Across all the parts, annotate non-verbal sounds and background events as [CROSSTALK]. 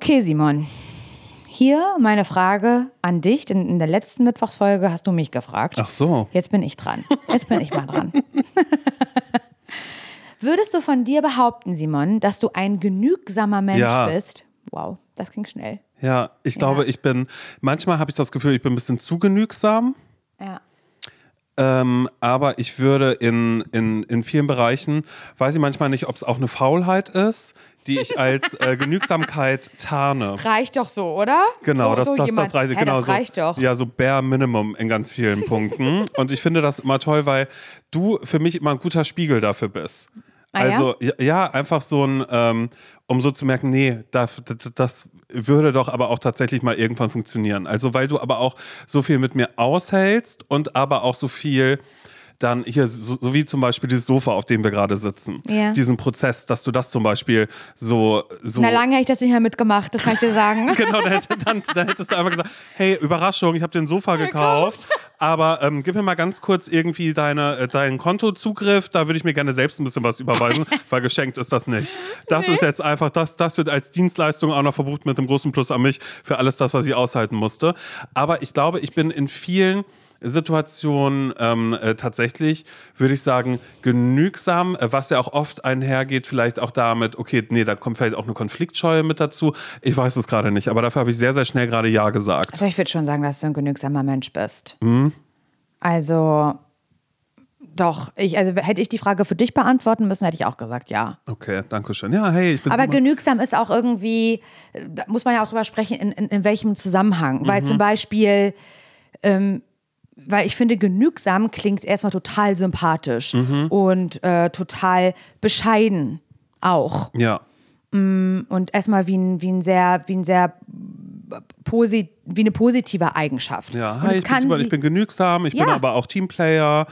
Okay, Simon. Hier meine Frage an dich, denn in der letzten Mittwochsfolge hast du mich gefragt. Ach so. Jetzt bin ich dran. Jetzt bin ich mal dran. [LAUGHS] Würdest du von dir behaupten, Simon, dass du ein genügsamer Mensch Ja. bist? Wow, das ging schnell. Ja, ich glaube, ich bin, manchmal habe ich das Gefühl, ich bin ein bisschen zu genügsam. Ja. Ähm, aber ich würde in, in, in vielen Bereichen, weiß ich manchmal nicht, ob es auch eine Faulheit ist, die ich als äh, Genügsamkeit tarne. Reicht doch so, oder? Genau, so, das, so das, das reicht. Hä, genau das so, reicht doch. Ja, so bare minimum in ganz vielen Punkten. [LAUGHS] Und ich finde das immer toll, weil du für mich immer ein guter Spiegel dafür bist. Ah, also ja? ja, einfach so ein, ähm, um so zu merken, nee, das, das würde doch aber auch tatsächlich mal irgendwann funktionieren. Also weil du aber auch so viel mit mir aushältst und aber auch so viel dann hier, so, so wie zum Beispiel dieses Sofa, auf dem wir gerade sitzen. Ja. Diesen Prozess, dass du das zum Beispiel so, so Na, lange hätte ich das nicht mehr mitgemacht, das kann ich dir sagen. [LAUGHS] genau, dann, dann, dann hättest du einfach gesagt, hey, Überraschung, ich habe den Sofa gekauft, [LAUGHS] aber ähm, gib mir mal ganz kurz irgendwie deine, äh, deinen Kontozugriff, da würde ich mir gerne selbst ein bisschen was überweisen, [LAUGHS] weil geschenkt ist das nicht. Das ist jetzt einfach, das, das wird als Dienstleistung auch noch verbucht mit einem großen Plus an mich für alles das, was ich aushalten musste. Aber ich glaube, ich bin in vielen Situationen ähm, äh, tatsächlich, würde ich sagen, genügsam, äh, was ja auch oft einhergeht, vielleicht auch damit, okay, nee, da kommt vielleicht auch eine Konfliktscheue mit dazu. Ich weiß es gerade nicht, aber dafür habe ich sehr, sehr schnell gerade Ja gesagt. Also ich würde schon sagen, dass du ein genügsamer Mensch bist. Mhm. Also doch, ich, also hätte ich die Frage für dich beantworten müssen, hätte ich auch gesagt, ja. Okay, danke schön. Ja, hey, ich bin Aber genügsam ist auch irgendwie, da muss man ja auch drüber sprechen, in, in, in welchem Zusammenhang. Weil zum Beispiel, ähm, weil ich finde, genügsam klingt erstmal total sympathisch und äh, total bescheiden auch. Ja, Und erstmal wie ein, wie ein sehr, wie ein sehr posi wie eine positive Eigenschaft. ja. Hi, ich, bin kann super, sie, ich bin genügsam, ich bin Ja. aber auch Teamplayer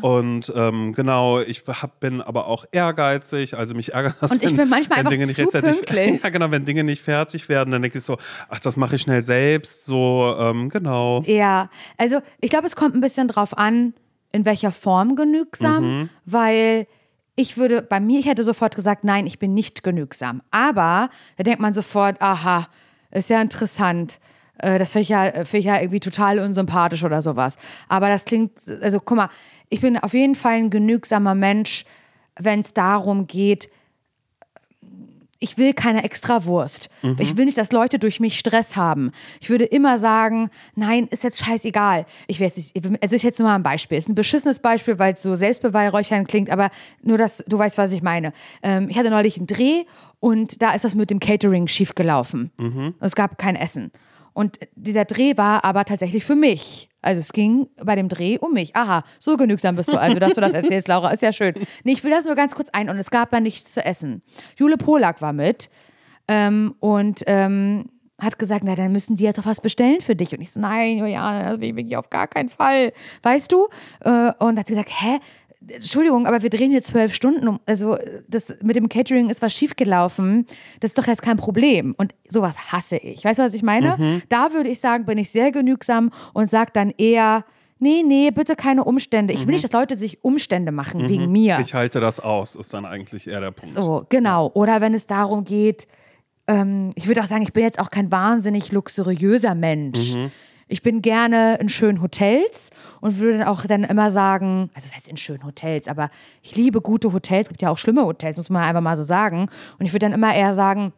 und ähm, genau, ich hab, bin aber auch ehrgeizig, also mich ärgert das, Und ich bin manchmal einfach Dinge nicht [LAUGHS] pünktlich. ja, genau, wenn Dinge nicht fertig werden, dann denke ich so, ach, das mache ich schnell selbst, so, ähm, genau. Ja, also ich glaube, es kommt ein bisschen drauf an, in welcher Form genügsam, weil ich würde, bei mir, ich hätte sofort gesagt, nein, ich bin nicht genügsam. Aber da denkt man sofort, aha, ist ja interessant. Äh, Das finde ich, ja, find ich ja irgendwie total unsympathisch oder sowas. Aber das klingt, also guck mal, ich bin auf jeden Fall ein genügsamer Mensch, wenn es darum geht, ich will keine Extrawurst. Ich will nicht, dass Leute durch mich Stress haben. Ich würde immer sagen, nein, ist jetzt scheißegal. Ich weiß nicht, also ist jetzt nur mal ein Beispiel. Ist ein beschissenes Beispiel, weil es so Selbstbeweihräuchern klingt, aber nur, dass du weißt, was ich meine. Ähm, ich hatte neulich einen Dreh und da ist das mit dem Catering schiefgelaufen. Es gab kein Essen. Und dieser Dreh war aber tatsächlich für mich. Also es ging bei dem Dreh um mich. Aha, so genügsam bist du also, dass du das erzählst, [LAUGHS] Laura. Ist ja schön. Nee, ich will das nur ganz kurz ein. Und es gab ja nichts zu essen. Jule Polak war mit ähm, und ähm, hat gesagt, na, dann müssen die jetzt doch was bestellen für dich. Und ich so, nein, Juliane, das will ich auf gar keinen Fall. Weißt du? Äh, und hat sie gesagt, hä? Entschuldigung, aber wir drehen hier zwölf Stunden um. Also, das mit dem Catering ist was schiefgelaufen. Das ist doch jetzt kein Problem. Und sowas hasse ich. Weißt du, was ich meine? Da würde ich sagen, bin ich sehr genügsam und sage dann eher, nee, nee, bitte keine Umstände. Ich will nicht, dass Leute sich Umstände machen wegen mir. Ich halte das aus, ist dann eigentlich eher der Punkt. So, genau. Oder wenn es darum geht, ähm, ich würde auch sagen, ich bin jetzt auch kein wahnsinnig luxuriöser Mensch. Ich bin gerne in schönen Hotels und würde dann auch dann immer sagen, also das heißt in schönen Hotels, aber ich liebe gute Hotels, es gibt ja auch schlimme Hotels, muss man einfach mal so sagen. Und ich würde dann immer eher sagen,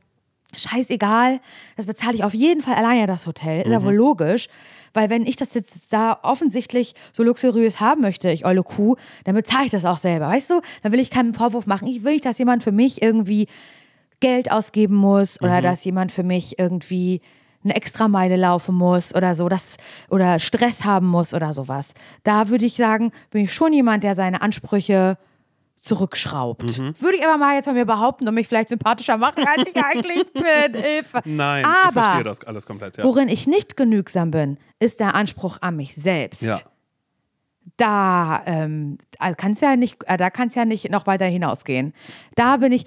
scheißegal, das bezahle ich auf jeden Fall alleine das Hotel. Ist ja wohl logisch. Weil wenn ich das jetzt da offensichtlich so luxuriös haben möchte, ich olle Kuh, dann bezahle ich das auch selber, weißt du? Dann will ich keinen Vorwurf machen. Ich will nicht, dass jemand für mich irgendwie Geld ausgeben muss oder dass jemand für mich irgendwie eine Extrameile laufen muss oder so, das, oder Stress haben muss oder sowas. Da würde ich sagen, bin ich schon jemand, der seine Ansprüche zurückschraubt. Würde ich aber mal jetzt von mir behaupten und mich vielleicht sympathischer machen, als ich eigentlich [LAUGHS] bin. Hilfe. Nein, ich aber verstehe das alles komplett. Ja. worin ich nicht genügsam bin, ist der Anspruch an mich selbst. ja. Da ähm, kann es ja nicht, äh, da kann es ja nicht noch weiter hinausgehen. Da bin ich.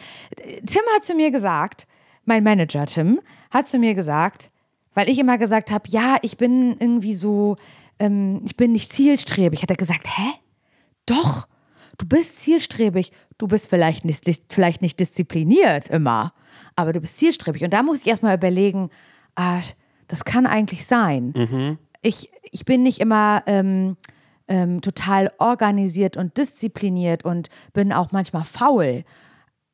Tim hat zu mir gesagt, mein Manager Tim hat zu mir gesagt, weil ich immer gesagt habe, ja, ich bin irgendwie so, ähm, ich bin nicht zielstrebig. Hat er gesagt, hä? Doch, du bist zielstrebig. Du bist vielleicht nicht, vielleicht nicht diszipliniert immer. aber du bist zielstrebig. Und da muss ich erstmal überlegen, ah, das kann eigentlich sein. Ich, ich bin nicht immer ähm, ähm, total organisiert und diszipliniert und bin auch manchmal faul.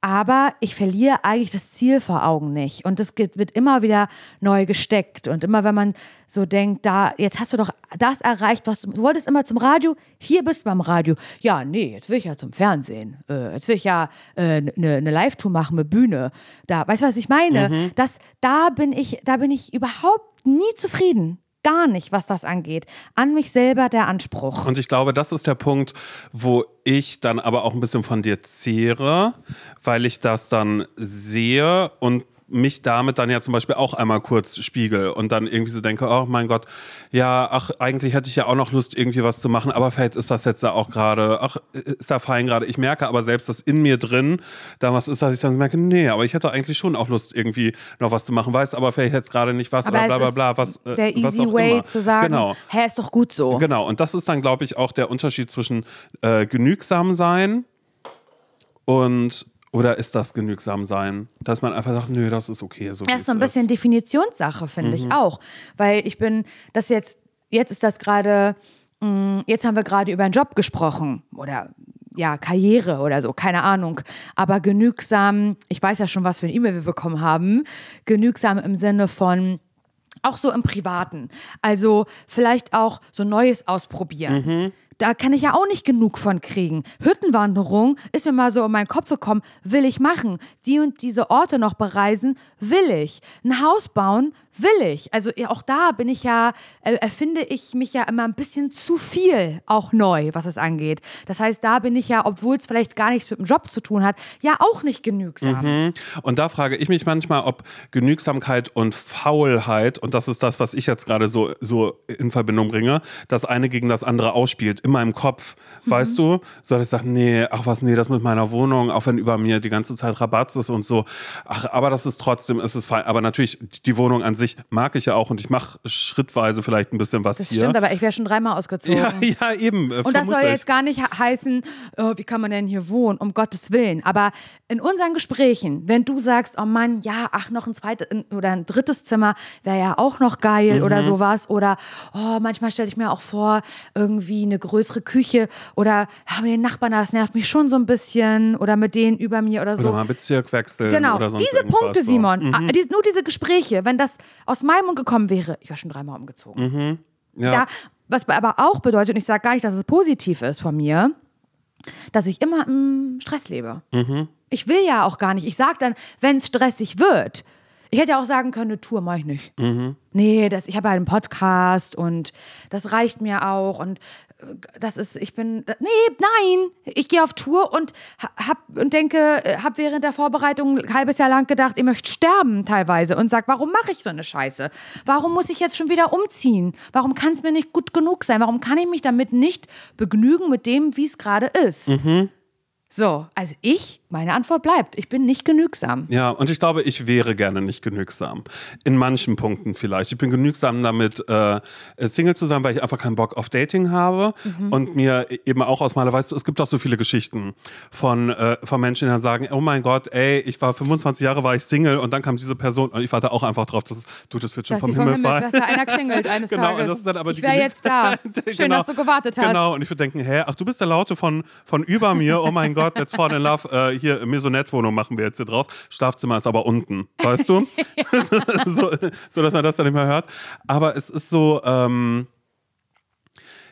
Aber ich verliere eigentlich das Ziel vor Augen nicht. Und das wird immer wieder neu gesteckt. Und immer wenn man so denkt, da, jetzt hast du doch das erreicht, was du, du wolltest immer zum Radio, hier bist du beim Radio. Ja, nee, jetzt will ich ja zum Fernsehen. Äh, jetzt will ich ja eine äh, ne, ne Live-Tour machen mit Bühne. Da, weißt du, was ich meine? Das, da bin ich, da bin ich überhaupt nie zufrieden. Gar nicht, was das angeht. An mich selber der Anspruch. Und ich glaube, das ist der Punkt, wo ich dann aber auch ein bisschen von dir zehre, weil ich das dann sehe und mich damit dann ja zum Beispiel auch einmal kurz spiegel und dann irgendwie so denke, oh mein Gott, ja, ach, eigentlich hätte ich ja auch noch Lust, irgendwie was zu machen, aber vielleicht ist das jetzt da auch gerade, ach, ist da fein gerade. Ich merke aber selbst, dass in mir drin da was ist, dass ich dann merke, nee, aber ich hätte eigentlich schon auch Lust, irgendwie noch was zu machen, weiß aber vielleicht jetzt gerade nicht was Aber oder bla bla bla. Was, äh, der was easy way immer. zu sagen, Genau. hä, ist doch gut so. Genau, und das ist dann, glaube ich, auch der Unterschied zwischen äh, genügsam sein und oder ist das genügsam sein? Dass man einfach sagt, nö, das ist okay. So Ja, ist so ein bisschen Definitionssache, finde ich auch. Weil ich bin, das jetzt, jetzt ist das gerade, mh, jetzt haben wir gerade über einen Job gesprochen oder ja, Karriere oder so, keine Ahnung. Aber genügsam, ich weiß ja schon, was für eine E-Mail wir bekommen haben, genügsam im Sinne von, auch so im Privaten. Also vielleicht auch so Neues ausprobieren. Da kann ich ja auch nicht genug von kriegen. Hüttenwanderung ist mir mal so in meinen Kopf gekommen, will ich machen. Die und diese Orte noch bereisen, will ich. Ein Haus bauen, will ich. Also auch da bin ich ja, äh, erfinde ich mich ja immer ein bisschen zu viel auch neu, was es angeht. Das heißt, da bin ich ja, obwohl es vielleicht gar nichts mit dem Job zu tun hat, ja auch nicht genügsam. Und da frage ich mich manchmal, ob Genügsamkeit und Faulheit, und das ist das, was ich jetzt gerade so, so in Verbindung bringe, das eine gegen das andere ausspielt, in meinem Kopf. Weißt du? So, dass ich sage, nee, ach was, nee, das mit meiner Wohnung, auch wenn über mir die ganze Zeit Rabatz ist und so. Ach, aber das ist trotzdem, es ist fein. Aber natürlich, die Wohnung an sich mag ich ja auch und ich mache schrittweise vielleicht ein bisschen was Das hier. stimmt, aber ich wäre schon dreimal ausgezogen. ja, [LAUGHS] ja, eben. äh, Und das soll jetzt gar nicht he- heißen, oh, wie kann man denn hier wohnen, um Gottes Willen. Aber in unseren Gesprächen, wenn du sagst, oh Mann, ja, ach, noch ein zweites oder ein drittes Zimmer wäre ja auch noch geil Mhm. oder sowas. Oder oh, manchmal stelle ich mir auch vor, irgendwie eine größere Küche oder haben wir den Nachbarn, das nervt mich schon so ein bisschen oder mit denen über mir oder so. Oder mal Bezirk wechseln Genau, oder sonst diese Punkte, so. Simon, ah, dies- nur diese Gespräche, wenn das aus meinem Mund gekommen wäre, ich wäre schon dreimal umgezogen. Ja. Da, was aber auch bedeutet, und ich sage gar nicht, dass es positiv ist von mir, dass ich immer im Stress lebe. Ich will ja auch gar nicht. Ich sage dann, wenn es stressig wird, ich hätte ja auch sagen können, eine Tour mache ich nicht. Nee, das, ich habe halt einen Podcast und das reicht mir auch. Und äh, das ist, ich bin, nee, nein, ich gehe auf Tour und ha- hab und denke, äh, habe während der Vorbereitung ein halbes Jahr lang gedacht, ihr möchtet sterben teilweise und sag, warum mache ich so eine Scheiße? Warum muss ich jetzt schon wieder umziehen? Warum kann es mir nicht gut genug sein? Warum kann ich mich damit nicht begnügen mit dem, wie es gerade ist? So, also ich, meine Antwort bleibt, ich bin nicht genügsam. Ja, und ich glaube, ich wäre gerne nicht genügsam. In manchen Punkten vielleicht. Ich bin genügsam damit, äh, Single zu sein, weil ich einfach keinen Bock auf Dating habe. Und mir eben auch ausmale, weißt du, es gibt auch so viele Geschichten von, äh, von Menschen, die dann sagen, oh mein Gott, ey, ich war 25 Jahre, war ich Single und dann kam diese Person und ich warte auch einfach drauf, dass du, das wird schon Dass vom vom Himmel fallen. dass da einer klingelt [LAUGHS] eines Genau, Tages. und das ist dann aber ich wäre jetzt da. [LAUGHS] Schön, Genau. dass du gewartet hast. Genau, und ich würde denken, hä, ach, du bist der Laute von, von über mir, oh mein Gott, [LAUGHS] let's fall in love, äh, hier, Maisonette-Wohnung machen wir jetzt hier draus. Schlafzimmer ist aber unten, weißt du? [LAUGHS] so, so, dass man das dann nicht mehr hört. Aber es ist so, ähm,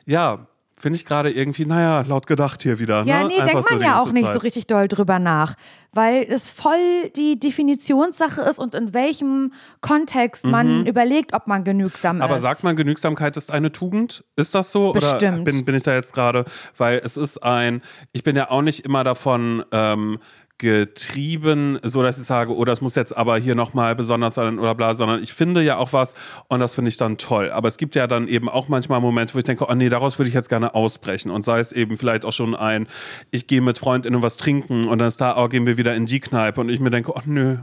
ja, finde ich gerade irgendwie, naja, laut gedacht hier wieder. Ja, ne? nee, Einfach denkt so man die ja auch nicht Zeit. so richtig doll drüber nach, weil es voll die Definitionssache ist und in welchem Kontext man überlegt, ob man genügsam Mhm. Aber ist. sagt man, Genügsamkeit ist eine Tugend? Ist das so? Oder Bestimmt. bin, bin ich da jetzt gerade? Weil es ist ein, ich bin ja auch nicht immer davon ähm, getrieben, so dass ich sage, oh, das muss jetzt aber hier nochmal besonders sein oder bla, sondern ich finde ja auch was und das finde ich dann toll. Aber es gibt ja dann eben auch manchmal Momente, wo ich denke, oh nee, daraus würde ich jetzt gerne ausbrechen. Und sei es eben vielleicht auch schon ein, ich gehe mit FreundInnen was trinken und dann ist da, oh, gehen wir wieder in die Kneipe und ich mir denke, oh nö,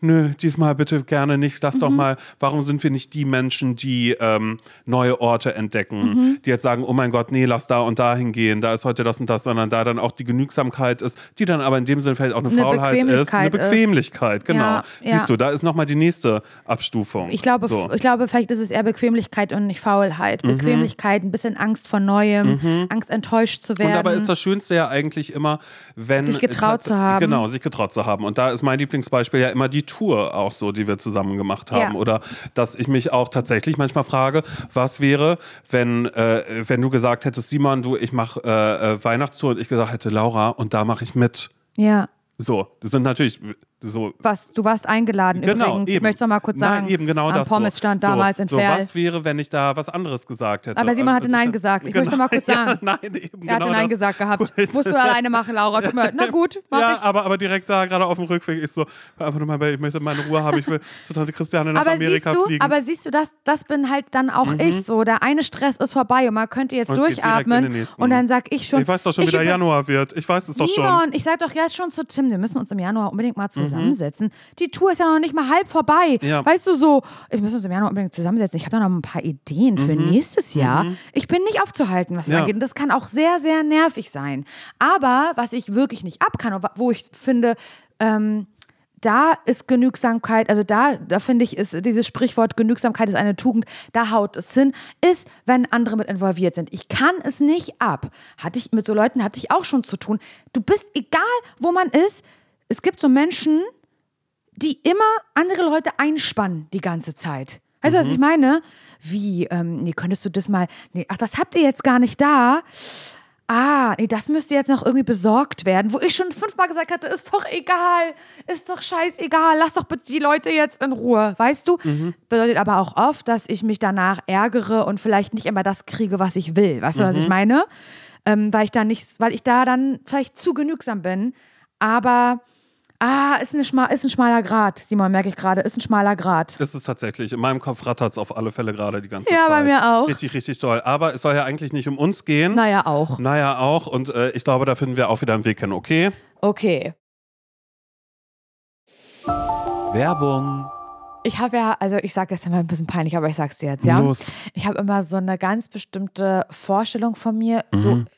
nö, diesmal bitte gerne nicht. Lass doch mal, warum sind wir nicht die Menschen, die ähm, neue Orte entdecken, die jetzt sagen, oh mein Gott, nee, lass da und da hingehen, da ist heute das und das, sondern da dann auch die Genügsamkeit ist, die dann aber in dem Sinne vielleicht auch eine, Eine Faulheit ist. Eine Bequemlichkeit ist. Genau. Ja, ja. Siehst du, da ist nochmal die nächste Abstufung. Ich glaube, so. ich glaube, vielleicht ist es eher Bequemlichkeit und nicht Faulheit. Mhm. Bequemlichkeit, ein bisschen Angst vor Neuem, Angst enttäuscht zu werden. Und dabei ist das Schönste ja eigentlich immer, wenn. Sich getraut zu haben. Genau, sich getraut zu haben. Und da ist mein Lieblingsbeispiel ja immer die Tour auch so, die wir zusammen gemacht haben. Ja. Oder dass ich mich auch tatsächlich manchmal frage, was wäre, wenn, äh, wenn du gesagt hättest, Simon, du, ich mache äh, äh, Weihnachtstour und ich gesagt hätte, Laura, und da mache ich mit. ja. So, das sind natürlich so Was, du warst eingeladen Genau, übrigens. Ich eben. möchte es noch mal kurz sagen. Nein, eben genau Am das. Pommesstand so. damals so, in so. Was wäre, wenn ich da was anderes gesagt hätte? Aber Simon hatte Und Nein ich- gesagt. Ich möchte noch mal kurz [LAUGHS] sagen. Ja, nein, eben Er hatte genau Nein gesagt gehabt. Gut. Musst du alleine machen, Laura. Tut mir. [LAUGHS] Na gut, mach Ja, ich. aber, aber direkt da, gerade auf dem Rückweg, ich so, einfach nur mal, ich möchte meine Ruhe haben, ich will [LAUGHS] zu Tante Christiane nach Aber Amerika siehst du, fliegen. aber siehst du, das, das bin halt dann auch ich so. Der eine Stress ist vorbei und man könnte jetzt durchatmen und dann sag ich schon. ich weiß doch schon, wie der Januar wird. Ich weiß es doch schon. Simon, ich sag doch jetzt schon zu Tim, wir müssen uns im Januar unbedingt mal zusammensetzen. Mhm. Die Tour ist ja noch nicht mal halb vorbei. Ja. Weißt du so, wir müssen uns im Januar unbedingt zusammensetzen. Ich habe da noch ein paar Ideen für nächstes Jahr. Ich bin nicht aufzuhalten, was das Mhm. Ja. angeht. Und das kann auch sehr, sehr nervig sein. Aber was ich wirklich nicht ab kann, und wo ich finde, ähm, da ist Genügsamkeit, also da, da finde ich, ist dieses Sprichwort Genügsamkeit ist eine Tugend, da haut es hin, ist, wenn andere mit involviert sind. Ich kann es nicht ab. Hatte ich mit so Leuten hatte ich auch schon zu tun. Du bist egal, wo man ist. Es gibt so Menschen, die immer andere Leute einspannen die ganze Zeit. Weißt du, was ich meine? Wie, ähm, nee, könntest du das mal, nee, ach, das habt ihr jetzt gar nicht da. Ah, nee, das müsste jetzt noch irgendwie besorgt werden, wo ich schon fünfmal gesagt hatte, ist doch egal, ist doch scheißegal, lass doch bitte die Leute jetzt in Ruhe, weißt du? Bedeutet aber auch oft, dass ich mich danach ärgere und vielleicht nicht immer das kriege, was ich will. Weißt du, was ich meine? Ähm, weil ich da nicht, weil ich da dann vielleicht zu genügsam bin, aber ah, ist, eine schma ist ein schmaler Grad, Simon, merke ich gerade, ist ein schmaler Grad. Das ist tatsächlich, in meinem Kopf rattert es auf alle Fälle gerade die ganze Ja, Zeit. bei mir auch. Richtig, richtig toll. Aber es soll ja eigentlich nicht um uns gehen. Naja, auch. Naja, auch. Und äh, ich glaube, da finden wir auch wieder einen Weg hin, okay? Okay. Werbung. Ich habe ja, also ich sage das immer ein bisschen peinlich, aber ich sag's dir jetzt, ja. Los. Ich habe immer so eine ganz bestimmte Vorstellung von mir, so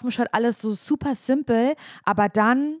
dem Shirt, alles so super simpel, aber dann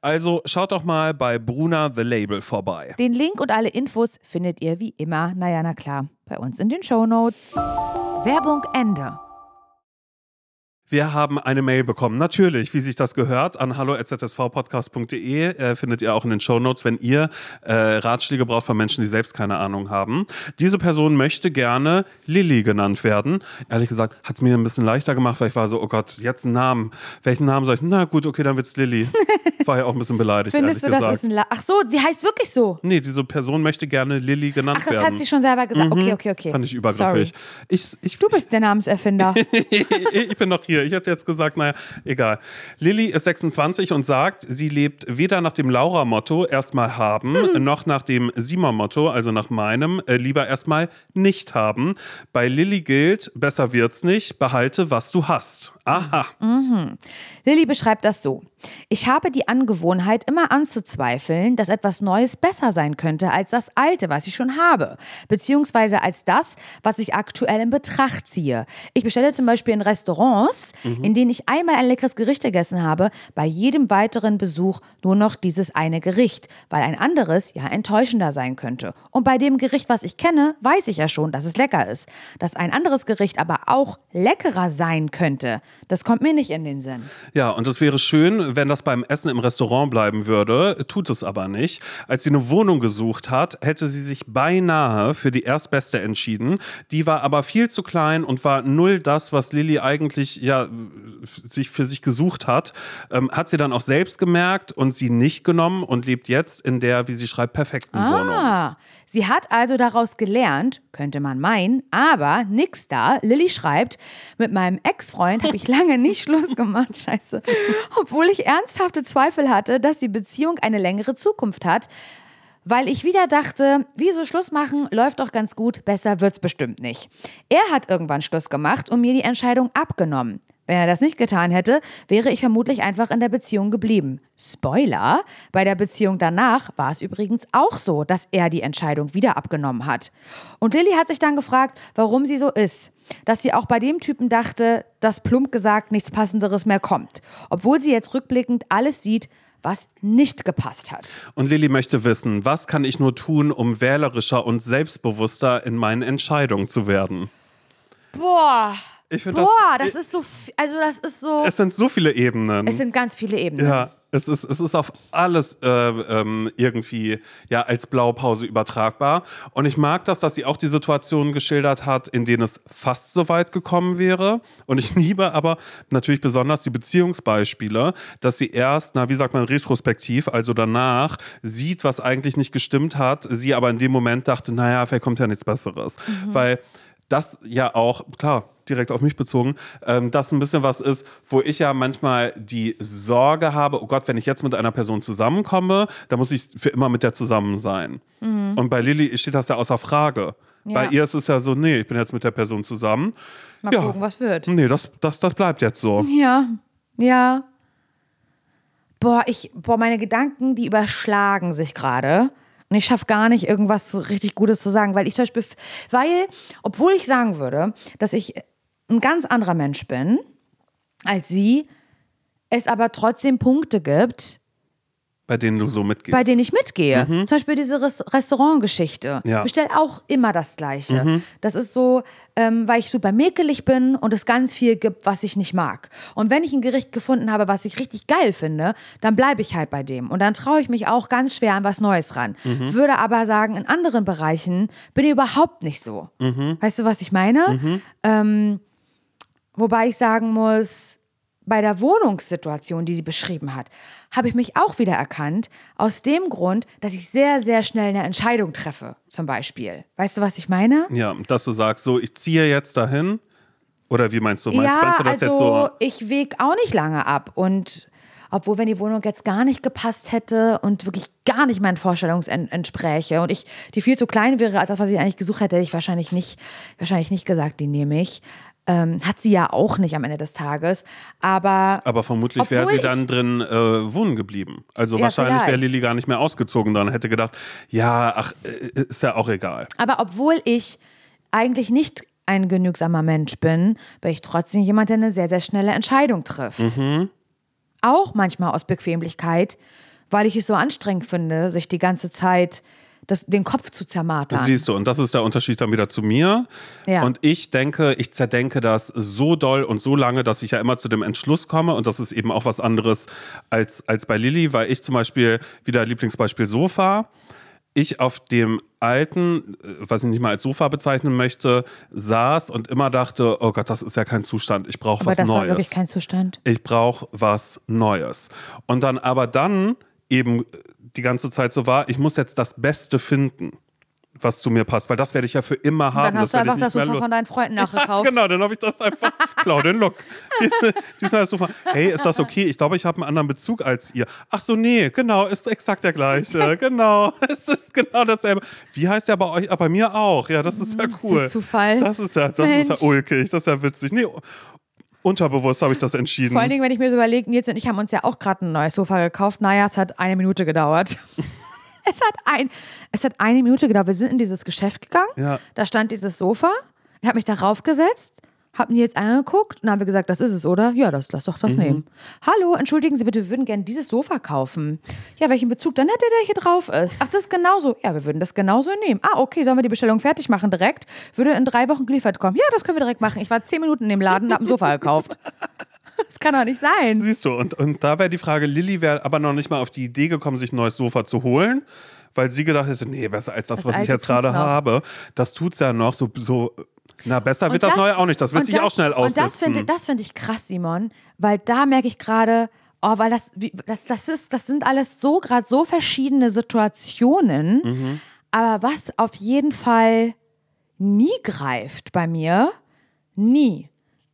Also schaut doch mal bei Bruna The Label vorbei. Den Link und alle Infos findet ihr wie immer, naja, na klar, bei uns in den Shownotes. Werbung Ende. Wir haben eine Mail bekommen, natürlich, wie sich das gehört, an hallo.zsvpodcast.de. Äh, findet ihr auch in den Shownotes, wenn ihr äh, Ratschläge braucht von Menschen, die selbst keine Ahnung haben. Diese Person möchte gerne Lilly genannt werden. Ehrlich gesagt, hat es mir ein bisschen leichter gemacht, weil ich war so, oh Gott, jetzt einen Namen. Welchen Namen soll ich? Na gut, okay, dann wird's Lilly. [LAUGHS] War ja auch ein bisschen beleidigt, Findest du, das gesagt. ist ein La Ach so, sie heißt wirklich so. nee, diese Person möchte gerne Lilly genannt Ach, das werden. hat sie schon selber gesagt. Okay, okay, okay. Mhm. Fand ich übergriffig. Ich, ich, Du bist der Namenserfinder. [LAUGHS] ich bin noch hier. Ich hätte jetzt gesagt, naja, egal. Lilly ist 26 und sagt, sie lebt weder nach dem Laura-Motto erstmal haben, Hm. noch nach dem Simon-Motto, also nach meinem, äh, lieber erstmal nicht haben. Bei Lilly gilt, besser wird's nicht, behalte, was du hast. Aha. Lilly beschreibt das so. Ich habe die Angewohnheit, immer anzuzweifeln, dass etwas Neues besser sein könnte als das Alte, was ich schon habe, beziehungsweise als das, was ich aktuell in Betracht ziehe. Ich bestelle zum Beispiel in Restaurants, in denen ich einmal ein leckeres Gericht gegessen habe, bei jedem weiteren Besuch nur noch dieses eine Gericht, weil ein anderes ja enttäuschender sein könnte. Und bei dem Gericht, was ich kenne, weiß ich ja schon, dass es lecker ist. Dass ein anderes Gericht aber auch leckerer sein könnte, das kommt mir nicht in den Sinn. Ja, und es wäre schön, wenn das beim Essen im Restaurant bleiben würde, tut es aber nicht. Als sie eine Wohnung gesucht hat, hätte sie sich beinahe für die erstbeste entschieden. Die war aber viel zu klein und war null das, was Lilly eigentlich ja sich für sich gesucht hat. Ähm, hat sie dann auch selbst gemerkt und sie nicht genommen und lebt jetzt in der, wie sie schreibt, perfekten Wohnung. Sie hat also daraus gelernt, könnte man meinen, aber nix da. Lilly schreibt, mit meinem Ex-Freund habe ich [LAUGHS] lange nicht Schluss gemacht, scheiße. Obwohl ich ernsthafte Zweifel hatte, dass die Beziehung eine längere Zukunft hat. Weil ich wieder dachte, wieso Schluss machen, läuft doch ganz gut, besser wird's bestimmt nicht. Er hat irgendwann Schluss gemacht und mir die Entscheidung abgenommen. Wenn er das nicht getan hätte, wäre ich vermutlich einfach in der Beziehung geblieben. Spoiler, bei der Beziehung danach war es übrigens auch so, dass er die Entscheidung wieder abgenommen hat. Und Lilly hat sich dann gefragt, warum sie so ist. Dass sie auch bei dem Typen dachte, dass plump gesagt nichts Passenderes mehr kommt. Obwohl sie jetzt rückblickend alles sieht, was nicht gepasst hat. Und Lilly möchte wissen, was kann ich nur tun, um wählerischer und selbstbewusster in meinen Entscheidungen zu werden? Boah, Ich finde boah, das, das ist so, also das ist so, es sind so viele Ebenen. es sind ganz viele Ebenen. Ja, es ist, es ist auf alles äh, ähm, irgendwie ja, als Blaupause übertragbar. Und ich mag das, dass sie auch die Situationen geschildert hat, in denen es fast so weit gekommen wäre. Und ich [LAUGHS] liebe aber natürlich besonders die Beziehungsbeispiele, dass sie erst, na, wie sagt man, retrospektiv, also danach, sieht, was eigentlich nicht gestimmt hat, sie aber in dem Moment dachte, naja, vielleicht kommt ja nichts Besseres. Weil das ja auch, klar, direkt auf mich bezogen, ähm, das ein bisschen was ist, wo ich ja manchmal die Sorge habe, oh Gott, wenn ich jetzt mit einer Person zusammenkomme, dann muss ich für immer mit der zusammen sein. Und bei Lilly steht das ja außer Frage. Ja. Bei ihr ist es ja so, nee, ich bin jetzt mit der Person zusammen. Mal ja. gucken, was wird. Nee, das, das, das bleibt jetzt so. [LAUGHS] Ja, ja. Boah, ich, boah, meine Gedanken, die überschlagen sich gerade. Und ich schaffe gar nicht, irgendwas richtig Gutes zu sagen, weil ich zum Beispiel, weil, obwohl ich sagen würde, dass ich ein ganz anderer Mensch bin als sie, es aber trotzdem Punkte gibt, Bei denen du so mitgehst. bei denen ich mitgehe. Zum Beispiel diese Res Restaurantgeschichte. Ja. Ich bestelle auch immer das Gleiche. Das ist so, ähm, weil ich super mäkelig bin und es ganz viel gibt, was ich nicht mag. Und wenn ich ein Gericht gefunden habe, was ich richtig geil finde, dann bleibe ich halt bei dem. Und dann traue ich mich auch ganz schwer an was Neues ran. Würde aber sagen, in anderen Bereichen bin ich überhaupt nicht so. Weißt du, was ich meine? Ähm, wobei ich sagen muss, bei der Wohnungssituation, die sie beschrieben hat, habe ich mich auch wieder erkannt, aus dem Grund, dass ich sehr, sehr schnell eine Entscheidung treffe, zum Beispiel. Weißt du, was ich meine? ja, dass du sagst, so, ich ziehe jetzt dahin. Oder wie meinst du? Meinst, ja, meinst du das also jetzt so? ich wege auch nicht lange ab und obwohl wenn die Wohnung jetzt gar nicht gepasst hätte und wirklich gar nicht meinen Vorstellungen entspräche und ich die viel zu klein wäre als das, was ich eigentlich gesucht hätte, hätte ich wahrscheinlich nicht, wahrscheinlich nicht gesagt, die nehme ich. Ähm, hat sie ja auch nicht am Ende des Tages. Aber, aber vermutlich wäre sie dann drin äh, wohnen geblieben. Also ja, wahrscheinlich wäre Lilly gar nicht mehr ausgezogen dann, hätte gedacht, ja, ach, äh, ist ja auch egal. Aber obwohl ich eigentlich nicht ein genügsamer Mensch bin, bin ich trotzdem jemand, der eine sehr, sehr schnelle Entscheidung trifft. Mhm. Auch manchmal aus Bequemlichkeit, weil ich es so anstrengend finde, sich die ganze Zeit das, den Kopf zu zermartern. Siehst du, und das ist der Unterschied dann wieder zu mir. Ja. Und ich denke, ich zerdenke das so doll und so lange, dass ich ja immer zu dem Entschluss komme. Und das ist eben auch was anderes als, als bei Lilly, weil ich zum Beispiel, wieder Lieblingsbeispiel Sofa, ich auf dem alten, äh, was ich nicht mal als Sofa bezeichnen möchte, saß und immer dachte, oh Gott, das ist ja kein Zustand, ich brauche was Neues. Aber das war wirklich kein Zustand. Ich brauche was Neues. Und dann aber dann eben die ganze Zeit so war, ich muss jetzt das Beste finden was zu mir passt, weil das werde ich ja für immer haben. Dann hast das du einfach das Sofa von deinen Freunden [LAUGHS] nachgekauft. Genau, dann habe ich das einfach, klau [LAUGHS] den Look. [LAUGHS] Diesmal das Sofa, hey, ist das okay? Ich glaube, ich habe einen anderen Bezug als ihr. Ach so, nee, genau, ist exakt der gleiche. genau, es ist genau dasselbe. Wie heißt der bei euch? Ah, bei mir auch. Ja, das ist ja cool. Das ist Zufall. Das ist ja, das ist ja ulkig, das ist ja witzig. Nee, Unterbewusst habe ich das entschieden. Vor allen Dingen, wenn ich mir so überlege, Nils und ich haben uns ja auch gerade ein neues Sofa gekauft. Naja, es hat eine Minute gedauert. [LAUGHS] es, hat ein, es hat eine Minute gedauert. Wir sind in dieses Geschäft gegangen. Ja. Da stand dieses Sofa. Ich habe mich darauf gesetzt haben die jetzt angeguckt und haben wir gesagt, das ist es, oder? Ja, das, lass doch das mhm. nehmen. Hallo, entschuldigen Sie bitte, wir würden gerne dieses Sofa kaufen. Ja, welchen Bezug dann hätte der hier drauf ist? Ach, das ist genauso. Ja, wir würden das genauso nehmen. Ah, okay, sollen wir die Bestellung fertig machen direkt? Würde in drei Wochen geliefert kommen. Ja, das können wir direkt machen. Ich war zehn Minuten in dem Laden und habe ein Sofa gekauft. [LAUGHS] Das kann doch nicht sein. Siehst du, und, und da wäre die Frage, Lilly wäre aber noch nicht mal auf die Idee gekommen, sich ein neues Sofa zu holen, weil sie gedacht hätte, nee, besser als das, das was ich jetzt gerade habe. Das tut es ja noch so, so na, besser wird das, das, Neue auch nicht. Das wird sich das, auch schnell aussetzen. Und das finde das find ich krass, Simon, weil da merke ich gerade, oh, weil das, das, das, ist, das sind alles so gerade so verschiedene Situationen. Mhm. Aber was auf jeden Fall nie greift bei mir, nie,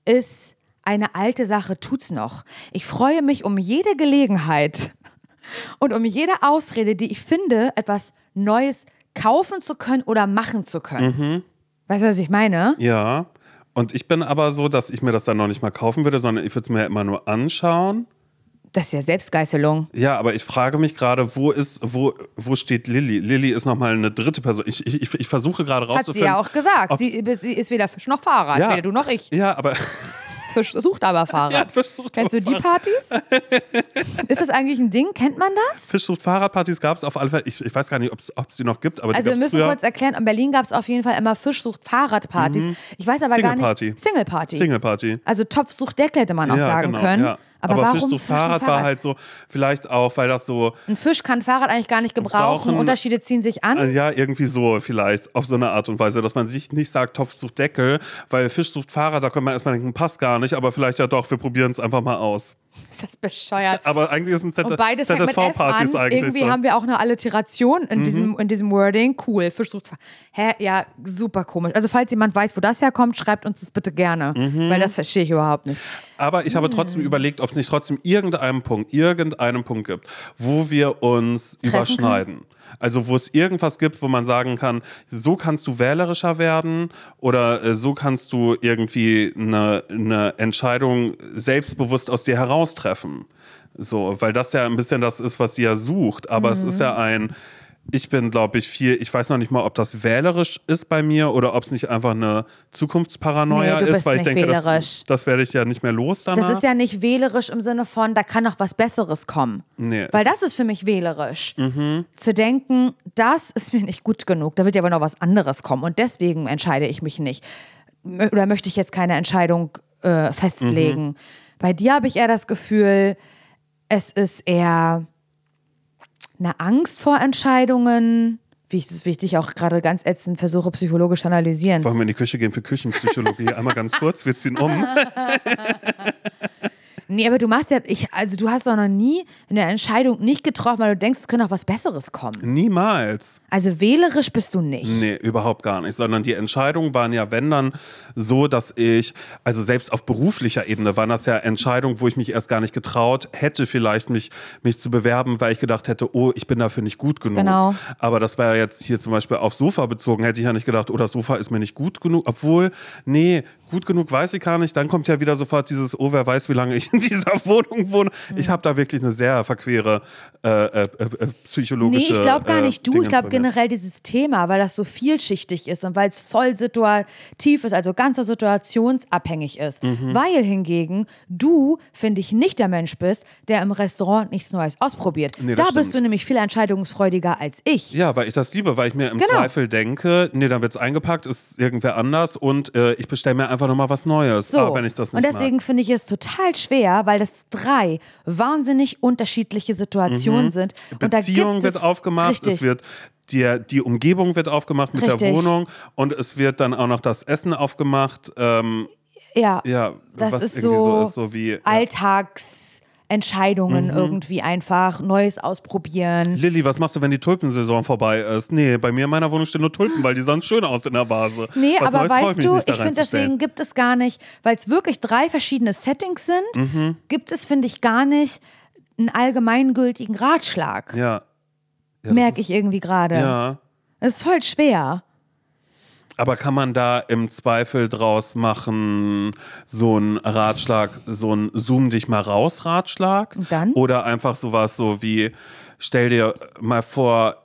ist eine alte Sache tut's noch. Ich freue mich um jede Gelegenheit [LAUGHS] und um jede Ausrede, die ich finde, etwas Neues kaufen zu können oder machen zu können. Mhm. Weißt du, was ich meine? Ja. Und ich bin aber so, dass ich mir das dann noch nicht mal kaufen würde, sondern ich würde es mir ja immer nur anschauen. Das ist ja Selbstgeißelung. Ja, aber ich frage mich gerade, wo ist, wo, wo steht Lilly? Lilly ist nochmal eine dritte Person. Ich, ich, ich versuche gerade rauszufinden. Hat sie ja auch gesagt. Sie, sie, ist weder Fisch noch Fahrrad, ja, weder du noch ich. Ja, aber [LAUGHS] Fisch sucht aber Fahrrad. Ja, Fisch sucht Kennst du die Partys? [LAUGHS] ist das eigentlich ein Ding? Kennt man das? Fisch sucht Fahrradpartys gab es auf alle Fälle. Ich, ich weiß gar nicht, ob es die noch gibt. Aber also wir müssen früher. kurz erklären, in Berlin gab es auf jeden Fall immer Fisch sucht Fahrradpartys. Mhm. Ich weiß aber Single gar nicht. Party. Single Party. Single Party. Also Topf sucht Deckel hätte man auch ja, sagen genau, können. Ja. Aber, aber Fisch sucht Fahrrad, Fahrrad war halt so, vielleicht auch, weil das so. Ein Fisch kann Fahrrad eigentlich gar nicht gebrauchen. Brauchen, Unterschiede ziehen sich an. Ja, irgendwie so vielleicht, auf so eine Art und Weise, dass man sich nicht sagt, Topf sucht Deckel, weil Fisch sucht Fahrrad, da könnte man erstmal denken, passt gar nicht, aber vielleicht ja doch, wir probieren es einfach mal aus. [LAUGHS] Ist das bescheuert? Aber eigentlich ist ein ZSV-Partys eigentlich. Irgendwie so. haben wir auch eine Alliteration in, mhm. diesem, in diesem Wording. Cool. Fischsucht. Hä? Ja, super komisch. Also, falls jemand weiß, wo das herkommt, schreibt uns das bitte gerne. Mhm. Weil das verstehe ich überhaupt nicht. Aber ich habe trotzdem mhm. überlegt, ob es nicht trotzdem irgendeinen Punkt, irgendeinen Punkt gibt, wo wir uns Treffen überschneiden. Können? Also wo es irgendwas gibt, wo man sagen kann, so kannst du wählerischer werden oder äh, so kannst du irgendwie eine, eine Entscheidung selbstbewusst aus dir heraustreffen. So, weil das ja ein bisschen das ist, was sie ja sucht. Aber mhm. es ist ja mhm. ein, ich bin, glaube ich, viel, ich weiß noch nicht mal, ob das wählerisch ist bei mir oder ob es nicht einfach eine Zukunftsparanoia nee, ist, weil ich denke, das, das, werde ich ja nicht mehr los danach. Das ist ja nicht wählerisch im Sinne von, da kann noch was Besseres kommen. Nee. Weil das ist für mich wählerisch. Mhm. Zu denken, das ist mir nicht gut genug, da wird ja wohl noch was anderes kommen und deswegen entscheide ich mich nicht. Oder möchte ich jetzt keine Entscheidung äh, festlegen. Mhm. Bei dir habe ich eher das Gefühl, es ist eher eine Angst vor Entscheidungen, wie ich das wichtig auch gerade ganz ätzend versuche, psychologisch zu analysieren. Wollen wir in die Küche gehen für Küchenpsychologie? Einmal ganz kurz, wir ziehen um. [LAUGHS] Nee, aber du machst ja, ich, also du hast doch noch nie eine Entscheidung nicht getroffen, weil du denkst, es könnte auch was Besseres kommen. Niemals. Also wählerisch bist du nicht. Nee, überhaupt gar nicht. Sondern die Entscheidungen waren ja, wenn dann, so, dass ich, also selbst auf beruflicher Ebene waren das ja Entscheidungen, wo ich mich erst gar nicht getraut hätte, vielleicht mich, mich zu bewerben, weil ich gedacht hätte, oh, ich bin dafür nicht gut genug. Genau. Aber das ja jetzt hier zum Beispiel auf Sofa bezogen, hätte ich ja nicht gedacht, oh, das Sofa ist mir nicht gut genug. Obwohl, nee, gut genug weiß ich gar nicht. Dann kommt ja wieder sofort dieses, oh, wer weiß, wie lange ich in dieser Wohnung wohne. Ich habe da wirklich eine sehr verquere äh, äh, äh, psychologische. Nee, ich glaube gar äh, nicht du. Ich glaube generell dieses Thema, weil das so vielschichtig ist und weil es voll situativ ist, also ganz situationsabhängig ist. Mhm. Weil hingegen du, finde ich, nicht der Mensch bist, der im Restaurant nichts Neues ausprobiert. Nee, da das bist stimmt. du nämlich viel entscheidungsfreudiger als ich. Ja, weil ich das liebe, weil ich mir im Genau. Zweifel denke, nee, dann wird es eingepackt, ist irgendwer anders und äh, ich bestelle mir einfach nochmal was Neues. So. Ah, wenn ich das nicht und desegen finde ich es total schwer, weil das drei wahnsinnig unterschiedliche Situationen sind. mag. Und Beziehung wird aufgemacht, Richtig. es wird die, die Umgebung wird aufgemacht mit der Richtig. Wohnung und es wird dann auch noch das Essen aufgemacht. Ähm, ja, ja, das ist irgendwie so, so, ist, so wie ja. Alltagsentscheidungen Mhm. irgendwie einfach, Neues ausprobieren. Lilly, was machst du, wenn die Tulpensaison vorbei ist? Nee, bei mir in meiner Wohnung stehen nur Tulpen, weil die sahen schön aus in der Vase. Nee, was aber weißt du, ich finde, deswegen gibt es gar nicht, weil es wirklich drei verschiedene Settings sind, Mhm. gibt es, finde ich, gar nicht einen allgemeingültigen Ratschlag. Ja. ja Merke ich irgendwie gerade. Ja. Es ist voll schwer. Aber kann man da im Zweifel draus machen, so ein Ratschlag, so ein Zoom dich mal raus Ratschlag? Und dann? Oder einfach sowas so wie, stell dir mal vor,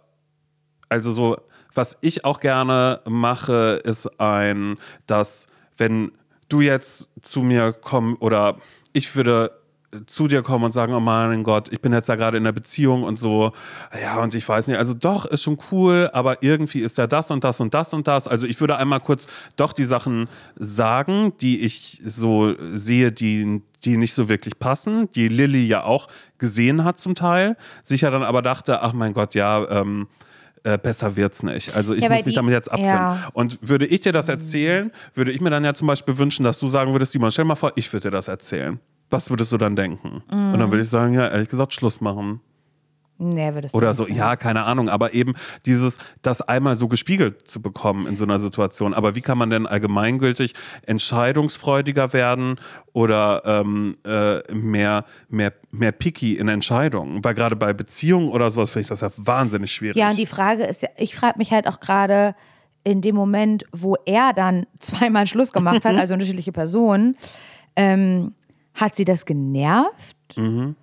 also so, was ich auch gerne mache, ist ein, dass wenn du jetzt zu mir kommst oder ich würde zu dir kommen und sagen, oh mein Gott, ich bin jetzt da gerade in einer Beziehung und so, ja, und ich weiß nicht, also doch, ist schon cool, aber irgendwie ist ja das und das und das und das. Also ich würde einmal kurz doch die Sachen sagen, die ich so sehe, die, die nicht so wirklich passen, die Lilly ja auch gesehen hat zum Teil, sich ja dann aber dachte, ach mein Gott, ja, ähm, äh, besser wird's nicht. Also ich Ja, muss mich die- damit jetzt abfinden. ja. Und würde ich dir das erzählen, würde ich mir dann ja zum Beispiel wünschen, dass du sagen würdest, Simon, stell mal vor, ich würde dir das erzählen. Was würdest du dann denken? Und Mhm. dann würde ich sagen, ja, ehrlich gesagt, Schluss machen. Nee, würdest Oder so, ja, keine Ahnung, aber eben dieses, das einmal so gespiegelt zu bekommen in so einer Situation. Aber wie kann man denn allgemeingültig entscheidungsfreudiger werden oder ähm, äh, mehr, mehr, mehr picky in Entscheidungen? Weil gerade bei Beziehungen oder sowas finde ich das ja wahnsinnig schwierig. Ja, und die Frage ist ja, ich frage mich halt auch gerade in dem Moment, wo er dann [LAUGHS] zweimal Schluss gemacht hat, [LAUGHS] also unterschiedliche Personen, ähm, hat sie das genervt? Mhm.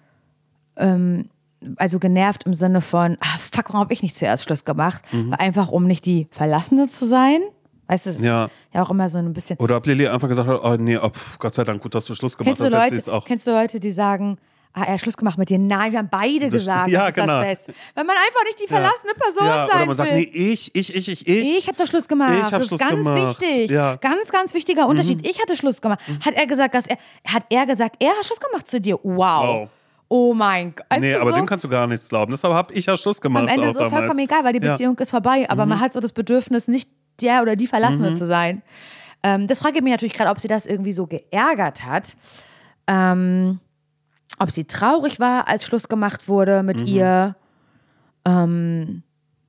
Ähm, also genervt im Sinne von, ah, fuck, warum habe ich nicht zuerst Schluss gemacht? Einfach um nicht die Verlassene zu sein. Weißt du, Mhm. Ja. ist ja auch immer so ein bisschen. Oder ob Lilly einfach gesagt hat, oh nee, oh, Gott sei Dank, gut, dass du Schluss gemacht Kennst du, hast. siehst Leute, kennst du Leute, die sagen, ah, er hat Schluss gemacht mit dir? Nein, wir haben beide gesagt, [LAUGHS] ja, das ist genau. das Beste. Weil man einfach nicht die verlassene Person ja, sein oder man sagt, will. nee, ich, ich, ich, ich, ich. Ich habe doch Schluss gemacht. Ich hab das Schluss ist ganz gemacht. wichtig. Ja. Mhm. Ganz, ganz wichtiger Unterschied. Ich hatte Schluss gemacht. Hat er gesagt, dass er hat er gesagt, er hat Schluss gemacht zu dir. Wow. Wow. Oh mein Gott. Weißt nee, aber so? dem kannst du gar nichts glauben. Deshalb habe ich ja Schluss gemacht. am Ende ist es vollkommen egal, weil die Ja. Mhm. Beziehung ist vorbei. Aber man hat so das Bedürfnis, nicht der oder die Verlassene zu sein. Ähm, das frage ich mich natürlich gerade, ob sie das irgendwie so geärgert hat. Ähm, ob sie traurig war, als Schluss gemacht wurde mit Mhm. ihr. Ähm,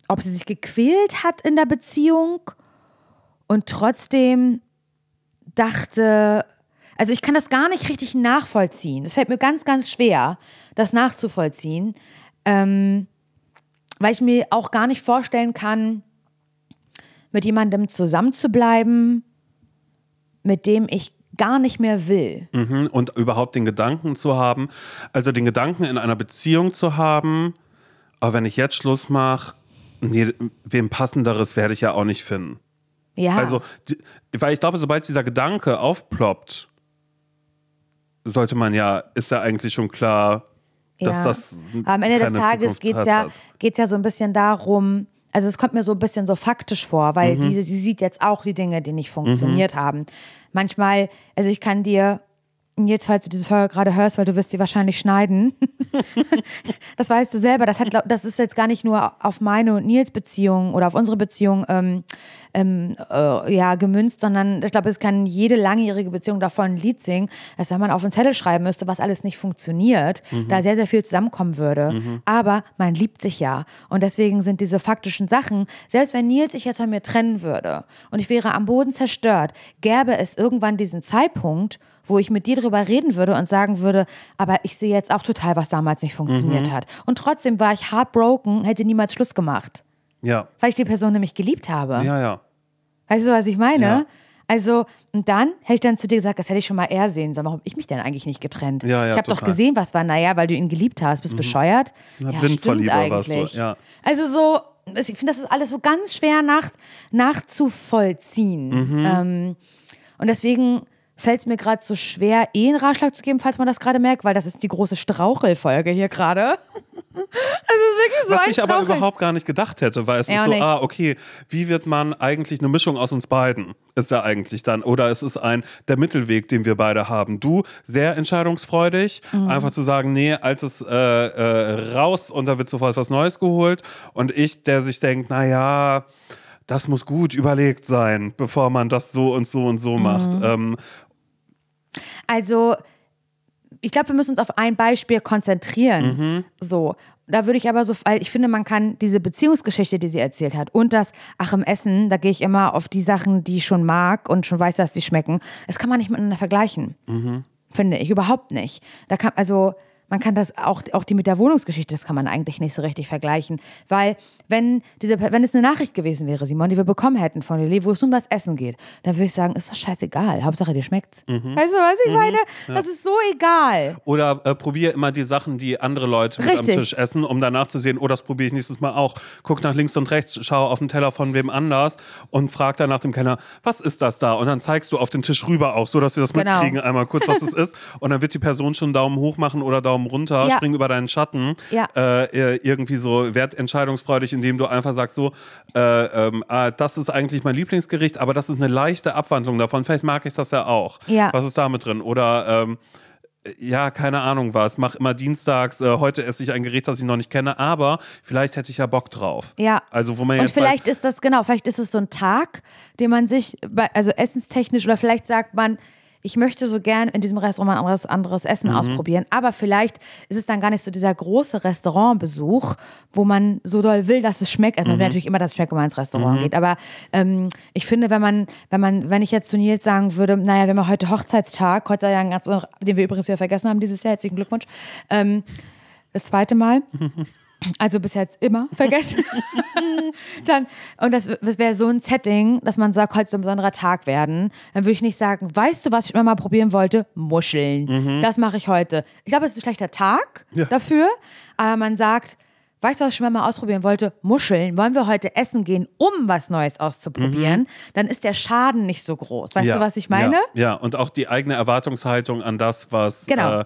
ob sie sich gequält hat in der Beziehung und trotzdem dachte, also ich kann das gar nicht richtig nachvollziehen. Es fällt mir ganz, ganz schwer, das nachzuvollziehen, ähm, weil ich mir auch gar nicht vorstellen kann, mit jemandem zusammenzubleiben, mit dem ich gar nicht mehr will. Mhm. Und überhaupt den Gedanken zu haben, also den Gedanken in einer Beziehung zu haben, aber wenn ich jetzt Schluss mache, nee, wem passenderes werde ich ja auch nicht finden. Ja, Also, weil ich glaube, sobald dieser Gedanke aufploppt, sollte man ja, ist ja eigentlich schon klar, dass ja. das. Aber am Ende des Tages geht es ja, geht's ja so ein bisschen darum, also es kommt mir so ein bisschen so faktisch vor, weil Mhm. sie, sie sieht jetzt auch die Dinge, die nicht funktioniert haben. Manchmal, also ich kann dir jetzt, falls du diese Folge gerade hörst, weil du wirst sie wahrscheinlich schneiden. [LAUGHS] das weißt du selber. Das, hat, das ist jetzt gar nicht nur auf meine und Nils Beziehung oder auf unsere Beziehung ähm, ähm, äh, ja, gemünzt, sondern ich glaube, es kann jede langjährige Beziehung davon ein Lied singen, dass wenn man auf einen Zettel schreiben müsste, was alles nicht funktioniert, mhm. da sehr, sehr viel zusammenkommen würde. Mhm. Aber man liebt sich ja. Und deswegen sind diese faktischen Sachen, selbst wenn Nils sich jetzt von mir trennen würde und ich wäre am Boden zerstört, gäbe es irgendwann diesen Zeitpunkt, wo ich mit dir drüber reden würde und sagen würde, aber ich sehe jetzt auch total, was damals nicht funktioniert mhm. hat. Und trotzdem war ich heartbroken, hätte niemals Schluss gemacht. Ja. Weil ich die Person nämlich geliebt habe. Ja, ja. Weißt du, was ich meine? Ja. Also, und dann hätte ich dann zu dir gesagt, das hätte ich schon mal eher sehen sollen. Warum habe ich mich denn eigentlich nicht getrennt? Ja, ja, ich habe doch gesehen, was war, naja, weil du ihn geliebt hast, bist mhm. bescheuert. Na, ja, stimmt eigentlich. Du, ja. Also so, ich finde, das ist alles so ganz schwer nach, nachzuvollziehen. Mhm. Ähm, und deswegen fällt es mir gerade so schwer, eh einen Ratschlag zu geben, falls man das gerade merkt, weil das ist die große Strauchelfolge hier gerade. [LAUGHS] Das ist wirklich so Was ich aber überhaupt gar nicht gedacht hätte, weil es ja, ist so, nicht. ah, okay, wie wird man eigentlich eine Mischung aus uns beiden? Ist ja eigentlich dann. Oder es ist ein der Mittelweg, den wir beide haben. Du, sehr entscheidungsfreudig, mhm. einfach zu sagen, nee, altes äh, äh, raus und da wird sofort was Neues geholt. Und ich, der sich denkt, naja, das muss gut überlegt sein, bevor man das so und so und so mhm. macht. Ähm, also, ich glaube, wir müssen uns auf ein Beispiel konzentrieren. Mhm. So. Da würde ich aber so, weil ich finde, man kann diese Beziehungsgeschichte, die sie erzählt hat, und das, ach, im Essen, da gehe ich immer auf die Sachen, die ich schon mag und schon weiß, dass die schmecken. Das kann man nicht miteinander vergleichen. Mhm. Finde ich überhaupt nicht. Da kann, also, man kann das auch, auch die mit der Wohnungsgeschichte, das kann man eigentlich nicht so richtig vergleichen. Weil, wenn, diese, wenn es eine Nachricht gewesen wäre, Simon, die wir bekommen hätten von Lili, wo es um das Essen geht, dann würde ich sagen, ist das scheißegal. Hauptsache, dir schmeckt's. Mhm. Weißt du, was ich mhm. meine? Ja. Das ist so egal. Oder äh, probier immer die Sachen, die andere Leute mit am Tisch essen, um danach zu sehen, oh, das probiere ich nächstes Mal auch. Guck nach links und rechts, schau auf den Teller von wem anders und frag dann nach dem Kellner, was ist das da? Und dann zeigst du auf den Tisch rüber auch, so dass wir das genau. mitkriegen, einmal kurz, was es [LAUGHS] ist. Und dann wird die Person schon Daumen hoch machen oder Daumen runter, ja. spring über deinen Schatten. Ja. Äh, irgendwie so wertentscheidungsfreudig, indem du einfach sagst, so, äh, ah, das ist eigentlich mein Lieblingsgericht, aber das ist eine leichte Abwandlung davon. Vielleicht mag ich das ja auch. Ja. Was ist da mit drin? Oder ähm, ja, keine Ahnung was, mach immer dienstags, äh, heute esse ich ein Gericht, das ich noch nicht kenne, aber vielleicht hätte ich ja Bock drauf. Ja. Also wo man Und vielleicht ist das, genau, vielleicht ist es so ein Tag, den man sich, also essenstechnisch, oder vielleicht sagt man, ich möchte so gern in diesem Restaurant anderes, anderes Essen mhm. ausprobieren. Aber vielleicht ist es dann gar nicht so dieser große Restaurantbesuch, wo man so doll will, dass es schmeckt. Also man will mhm. natürlich immer, dass es schmeckt, wenn man ins Restaurant mhm. geht. Aber ähm, ich finde, wenn man, wenn man, wenn ich jetzt zu Nils sagen würde, naja, wir haben heute Hochzeitstag, heute ja ein ganz, den wir übrigens wieder vergessen haben dieses Jahr, herzlichen Glückwunsch. Ähm, das zweite Mal. [LAUGHS] also bis jetzt immer [LAUGHS] vergessen. dann, und das, das wäre so ein Setting, dass man sagt, heute soll ein besonderer Tag werden. Dann würde ich nicht sagen, weißt du, was ich immer mal probieren wollte? Muscheln. Mhm. Das mache ich heute. Ich glaube, es ist ein schlechter Tag ja. dafür, aber man sagt, weißt du, was ich schon mal ausprobieren wollte? Muscheln. Wollen wir heute essen gehen, um was Neues auszuprobieren? Mhm. Dann ist der Schaden nicht so groß. Weißt ja. du, was ich meine? Ja. ja. und auch die eigene Erwartungshaltung an das, was, genau. äh,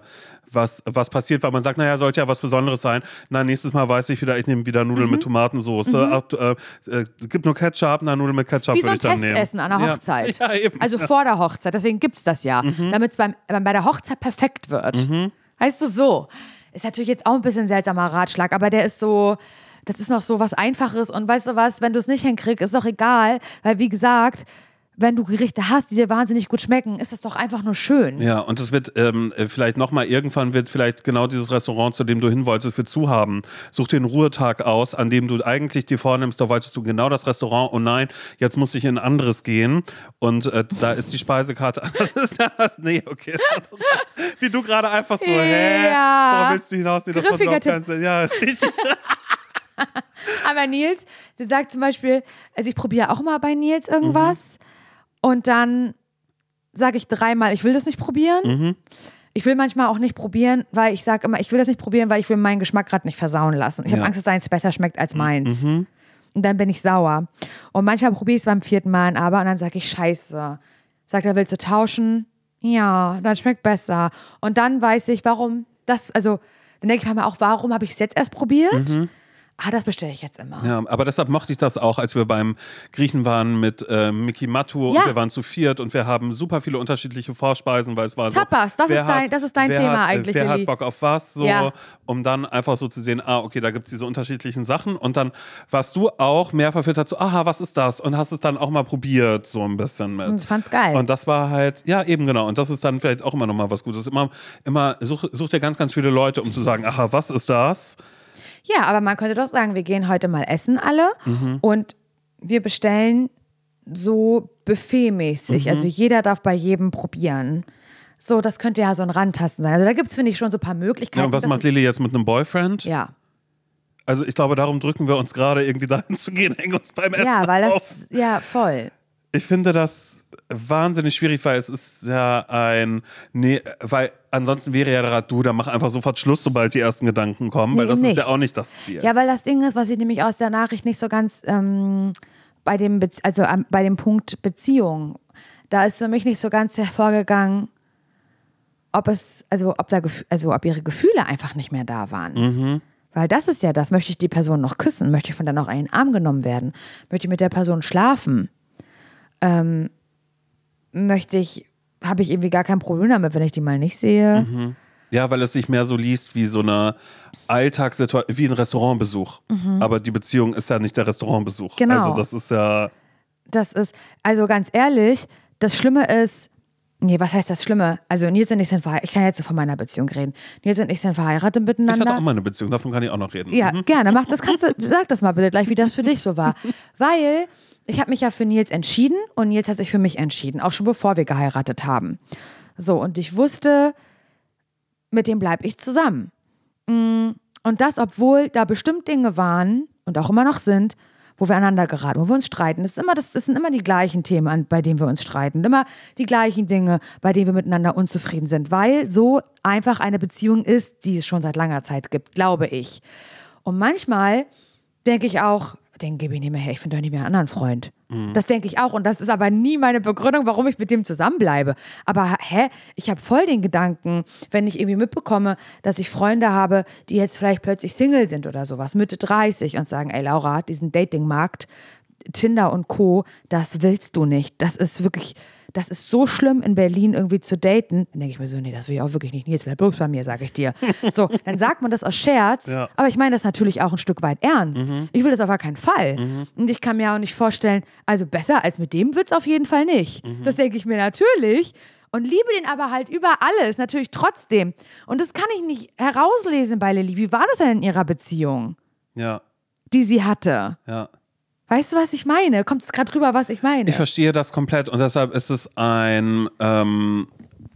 was, was passiert, weil man sagt, naja, sollte ja was Besonderes sein. Na, nächstes Mal weiß ich wieder, ich nehme wieder Nudeln mhm. mit Tomatensauce. Mhm. Ach, äh, äh, gibt nur Ketchup, na, Nudeln mit Ketchup Wie so ein Testessen an einer Hochzeit. [LAUGHS] Ja. Ja, also vor der Hochzeit, deswegen gibt es das ja. Mhm. Damit es bei der Hochzeit perfekt wird. Mhm. Heißt du so? Ist natürlich jetzt auch ein bisschen seltsamer Ratschlag, aber der ist so, das ist noch so was Einfaches und weißt du was, wenn du es nicht hinkriegst, ist doch egal, weil wie gesagt, wenn du Gerichte hast, die dir wahnsinnig gut schmecken, ist das doch einfach nur schön. Ja, und es wird ähm, vielleicht nochmal, irgendwann wird vielleicht genau dieses Restaurant, zu dem du hin wolltest, wird zu haben. Such einen Ruhetag aus, an dem du eigentlich dir vornimmst, da wolltest du genau das Restaurant, oh nein, jetzt muss ich in ein anderes gehen. Und äh, da ist die Speisekarte. [LAUGHS] was, nee, okay. [LAUGHS] Wie du gerade einfach so, hä? Ja. Warum willst du hinaus? Nee, das Griffiger Tipp. Ja, [LAUGHS] richtig. Aber Nils, sie sagt zum Beispiel, also ich probiere auch mal bei Nils irgendwas. Mhm und dann sage ich dreimal, ich will das nicht probieren. Mhm. Ich will manchmal auch nicht probieren, weil ich sage immer, ich will das nicht probieren, weil ich will meinen Geschmack gerade nicht versauen lassen. Ich ja. habe Angst, dass deins besser schmeckt als meins. Mhm. Und dann bin ich sauer. Und manchmal probiere ich es beim vierten Mal aber und dann sage ich, scheiße. Sagt er, willst du tauschen? Ja, dann schmeckt besser. Und dann weiß ich, warum das, also dann denke ich mir auch, warum habe ich es jetzt erst probiert? Mhm. Ah, das bestelle ich jetzt immer. Ja, aber deshalb mochte ich das auch, als wir beim Griechen waren mit äh, Miki Matu Ja. und wir waren zu viert und wir haben super viele unterschiedliche Vorspeisen, weil es war so. Tapas, das wer ist dein- das ist dein Thema hat, äh, eigentlich, Wer hat Bock auf was, so, Ja. um dann einfach so zu sehen, ah, okay, da gibt es diese unterschiedlichen Sachen und dann warst du auch mehr verfüttert so, aha, was ist das? Und hast es dann auch mal probiert, so ein bisschen mit. Und ich fand's geil. Und das war halt, ja, eben genau. Und das ist dann vielleicht auch immer nochmal was Gutes. Immer, immer such, such dir ganz, ganz viele Leute, um zu sagen, aha, was ist das? Ja, aber man könnte doch sagen, wir gehen heute mal essen alle Mhm. und wir bestellen so buffetmäßig. Mhm. Also jeder darf bei jedem probieren. So, das könnte ja so ein Randtasten sein. Also da gibt es, finde ich, schon so ein paar Möglichkeiten. Ja, und was Das macht Lilly jetzt mit einem Boyfriend? Ja. Also ich glaube, darum drücken wir uns gerade irgendwie dahin zu gehen, [LAUGHS] hängen uns beim Essen Ja, weil auf. das, ja, voll. Ich finde das wahnsinnig schwierig, weil es ist ja ein, nee, weil ansonsten wäre ja gerade du, dann mach einfach sofort Schluss, sobald die ersten Gedanken kommen, weil Nee, das nicht. ist ja auch nicht das Ziel. Ja, weil das Ding ist, was ich nämlich aus der Nachricht nicht so ganz ähm, bei dem, also ähm, bei dem Punkt Beziehung, da ist für mich nicht so ganz hervorgegangen, ob es, also ob da, also ob ihre Gefühle einfach nicht mehr da waren. Mhm. Weil das ist ja das, möchte ich die Person noch küssen, möchte ich von der noch in den Arm genommen werden, möchte ich mit der Person schlafen, ähm, möchte ich, habe ich irgendwie gar kein Problem damit, wenn ich die mal nicht sehe. Mhm. Ja, weil es sich mehr so liest wie so eine Alltagssituation, wie ein Restaurantbesuch. Aber die Beziehung ist ja nicht der Restaurantbesuch. Mhm. Genau. Also das ist ja, das ist, also ganz ehrlich, das Schlimme ist, nee, was heißt das Schlimme? Also Nils und ich sind verheiratet, ich kann jetzt so von meiner Beziehung reden. Nils und ich sind verheiratet ich hatte miteinander. auch mal eine Beziehung, davon kann ich auch noch reden. ja, Mhm. gerne, mach das, kannst du, sag das mal bitte gleich, wie das für dich so war. [LAUGHS] Weil ich habe mich ja für Nils entschieden und Nils hat sich für mich entschieden, auch schon bevor wir geheiratet haben. So, und ich wusste, mit dem bleibe ich zusammen. Mm, Und das, obwohl da bestimmt Dinge waren und auch immer noch sind, wo wir aneinander geraten, wo wir uns streiten. Das, ist immer, das, das sind immer die gleichen Themen, bei denen wir uns streiten. Immer die gleichen Dinge, bei denen wir miteinander unzufrieden sind. Weil so einfach eine Beziehung ist, die es schon seit langer Zeit gibt, glaube ich. Und manchmal denke ich auch, den gebe ich nicht mehr her, ich finde doch nie mehr einen anderen Freund. Das denke ich auch und das ist aber nie meine Begründung, warum ich mit dem zusammenbleibe. Aber hä, ich habe voll den Gedanken, wenn ich irgendwie mitbekomme, dass ich Freunde habe, die jetzt vielleicht plötzlich Single sind oder sowas, Mitte 30 und sagen, ey Laura, diesen Datingmarkt, Tinder und Co., das willst du nicht. Das ist wirklich, das ist so schlimm in Berlin irgendwie zu daten. Dann denke ich mir so, nee, das will ich auch wirklich nicht. Nils, bleib bloß bei mir, sage ich dir. [LAUGHS] So, dann sagt man das aus Scherz, Ja. aber ich meine das natürlich auch ein Stück weit ernst. Ich will das auf gar keinen Fall. Und ich kann mir auch nicht vorstellen, also besser als mit dem wird es auf jeden Fall nicht. Das denke ich mir natürlich. Und liebe den aber halt über alles, natürlich trotzdem. Und das kann ich nicht herauslesen bei Lilly. Wie war das denn in ihrer Beziehung, Ja, die sie hatte? ja. Weißt du, was ich meine? Kommt es gerade rüber, was ich meine? Ich verstehe das komplett und deshalb ist es ein, ähm,